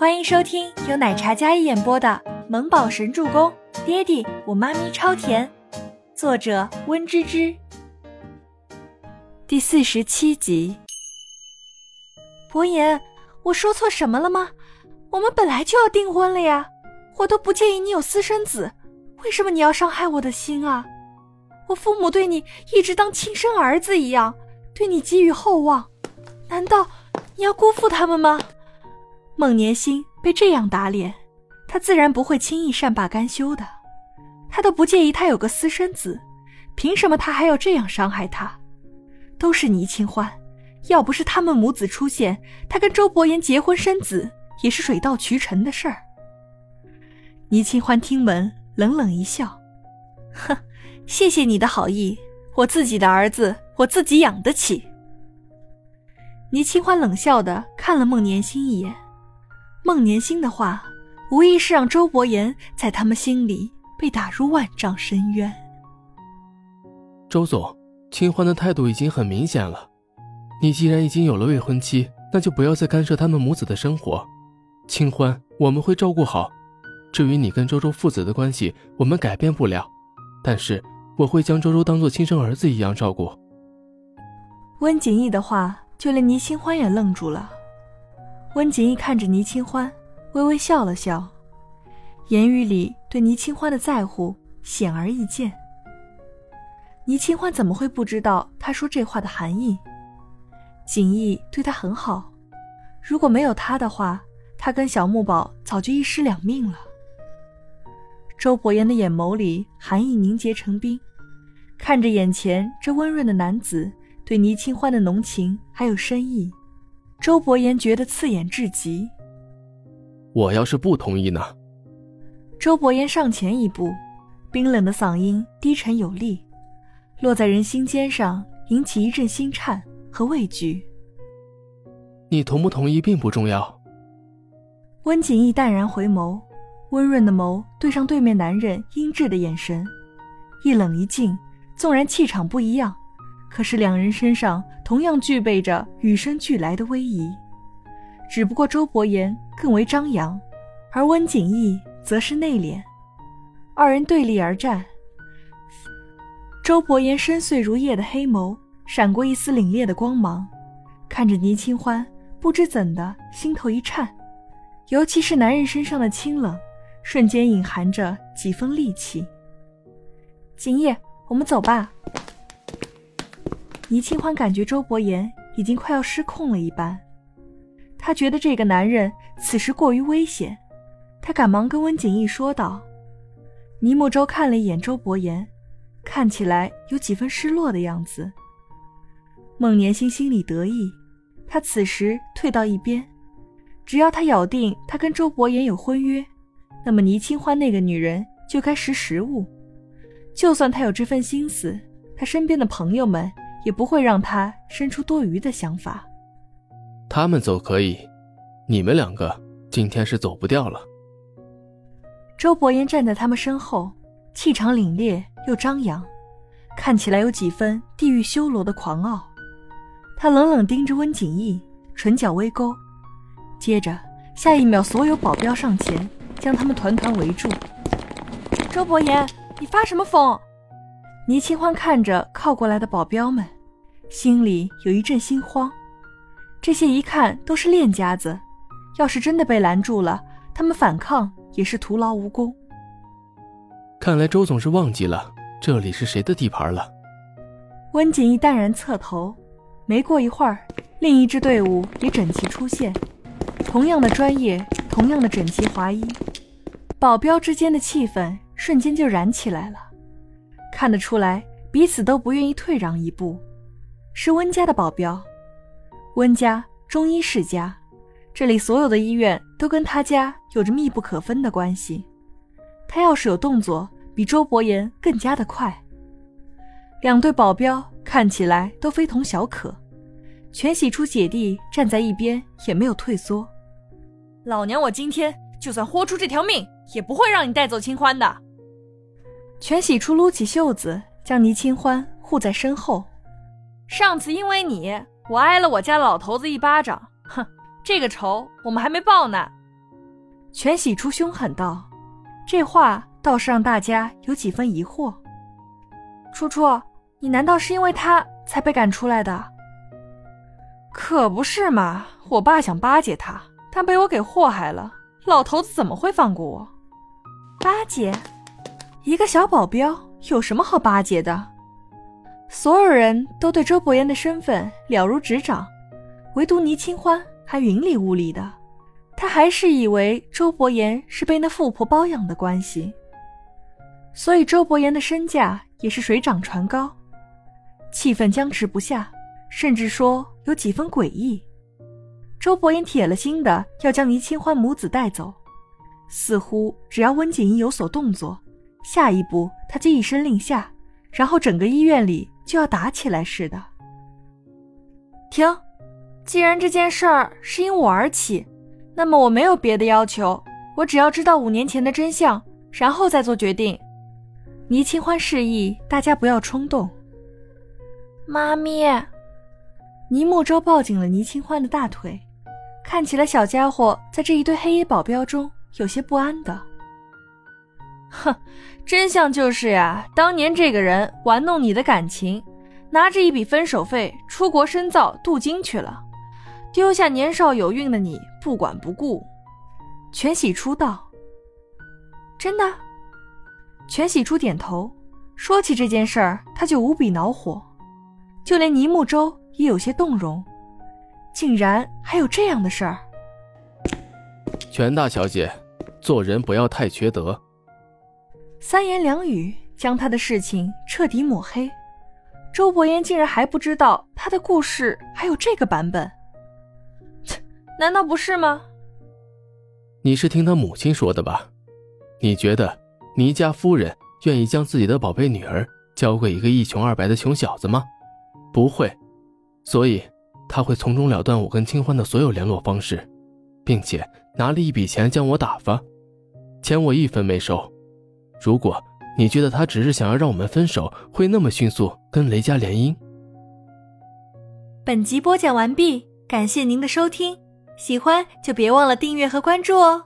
欢迎收听由奶茶嘉一演播的《萌宝神助攻》，爹地我妈咪超甜，作者温芝芝。第四十七集。伯言，我说错什么了吗？我们本来就要订婚了呀，我都不介意你有私生子，为什么你要伤害我的心啊？我父母对你一直当亲生儿子一样，对你寄予厚望，难道你要辜负他们吗？孟年心被这样打脸，他自然不会轻易善罢甘休的。他都不介意他有个私生子，凭什么他还要这样伤害他？都是倪清欢，要不是他们母子出现，他跟周伯言结婚生子也是水到渠成的事儿。倪清欢听闻，冷冷一笑，哼，谢谢你的好意，我自己的儿子我自己养得起。倪清欢冷笑的看了孟年心一眼。孟年星的话，无疑是让周伯言在他们心里被打入万丈深渊。周总，清欢的态度已经很明显了。你既然已经有了未婚妻，那就不要再干涉他们母子的生活。清欢，我们会照顾好。至于你跟周周父子的关系，我们改变不了，但是我会将周周当做亲生儿子一样照顾。温景逸的话，就连倪清欢也愣住了。温景逸看着倪清欢，微微笑了笑，言语里对倪清欢的在乎显而易见。倪清欢怎么会不知道他说这话的含义？景逸对他很好，如果没有他的话，他跟小木宝早就一尸两命了。周伯言的眼眸里寒意凝结成冰，看着眼前这温润的男子对倪清欢的浓情还有深意。周伯言觉得刺眼至极。我要是不同意呢？周伯言上前一步，冰冷的嗓音低沉有力，落在人心尖上，引起一阵心颤和畏惧。你同不同意并不重要。温景逸淡然回眸，温润的眸对上对面男人阴鸷的眼神，一冷一静，纵然气场不一样。可是两人身上同样具备着与生俱来的威仪，只不过周伯言更为张扬，而温景逸则是内敛。二人对立而战，周伯言深邃如夜的黑眸闪过一丝凛冽的光芒，看着倪清欢，不知怎的心头一颤，尤其是男人身上的清冷，瞬间隐含着几分戾气。景逸，我们走吧。倪清欢感觉周伯言已经快要失控了一般，他觉得这个男人此时过于危险，他赶忙跟温景逸说道。倪慕舟看了一眼周伯言，看起来有几分失落的样子。孟年心心里得意，他此时退到一边，只要他咬定他跟周伯言有婚约，那么倪清欢那个女人就该识时务。就算他有这份心思，他身边的朋友们。也不会让他生出多余的想法。他们走可以，你们两个今天是走不掉了。周伯言站在他们身后，气场凛冽又张扬，看起来有几分地狱修罗的狂傲。他冷冷盯着温景逸，唇角微勾，接着下一秒，所有保镖上前将他们团团围住。周伯言，你发什么疯？倪清欢看着靠过来的保镖们，心里有一阵心慌。这些一看都是练家子，要是真的被拦住了，他们反抗也是徒劳无功。看来周总是忘记了这里是谁的地盘了。温景逸淡然侧头，没过一会儿，另一支队伍也整齐出现，同样的专业，同样的整齐划一，保镖之间的气氛瞬间就燃起来了。看得出来，彼此都不愿意退让一步。是温家的保镖，温家中医世家，这里所有的医院都跟他家有着密不可分的关系。他要是有动作，比周伯言更加的快。两队保镖看起来都非同小可，全喜初姐弟站在一边也没有退缩。老娘我今天就算豁出这条命，也不会让你带走清欢的。全喜初撸起袖子，将倪清欢护在身后。上次因为你，我挨了我家老头子一巴掌，哼，这个仇我们还没报呢。全喜初凶狠道：“这话倒是让大家有几分疑惑。初初，你难道是因为他才被赶出来的？可不是嘛！我爸想巴结他，但被我给祸害了。老头子怎么会放过我？巴结？一个小保镖有什么好巴结的？所有人都对周伯言的身份了如指掌，唯独倪清欢还云里雾里的。”他还是以为周伯言是被那富婆包养的关系，所以周伯言的身价也是水涨船高。气氛僵持不下，甚至说有几分诡异。周伯言铁了心的要将倪清欢母子带走，似乎只要温景怡有所动作，下一步他就一声令下，然后整个医院里就要打起来似的。停！既然这件事儿是因我而起。那么我没有别的要求，我只要知道五年前的真相，然后再做决定。倪清欢示意大家不要冲动。妈咪，倪慕舟抱紧了倪清欢的大腿，看起来小家伙在这一堆黑衣保镖中有些不安的。哼，真相就是呀，当年这个人玩弄你的感情，拿着一笔分手费出国深造镀金去了。丢下年少有孕的你不管不顾，全喜初道：“真的？”全喜初点头。说起这件事儿，他就无比恼火，就连倪木舟也有些动容。竟然还有这样的事儿！全大小姐，做人不要太缺德。三言两语将他的事情彻底抹黑。周伯言竟然还不知道他的故事还有这个版本。难道不是吗？你是听他母亲说的吧？你觉得倪家夫人愿意将自己的宝贝女儿交给一个一穷二白的穷小子吗？不会，所以他会从中了断我跟清欢的所有联络方式，并且拿了一笔钱将我打发，钱我一分没收。如果你觉得他只是想要让我们分手，会那么迅速跟雷家联姻？本集播讲完毕，感谢您的收听。喜欢就别忘了订阅和关注哦。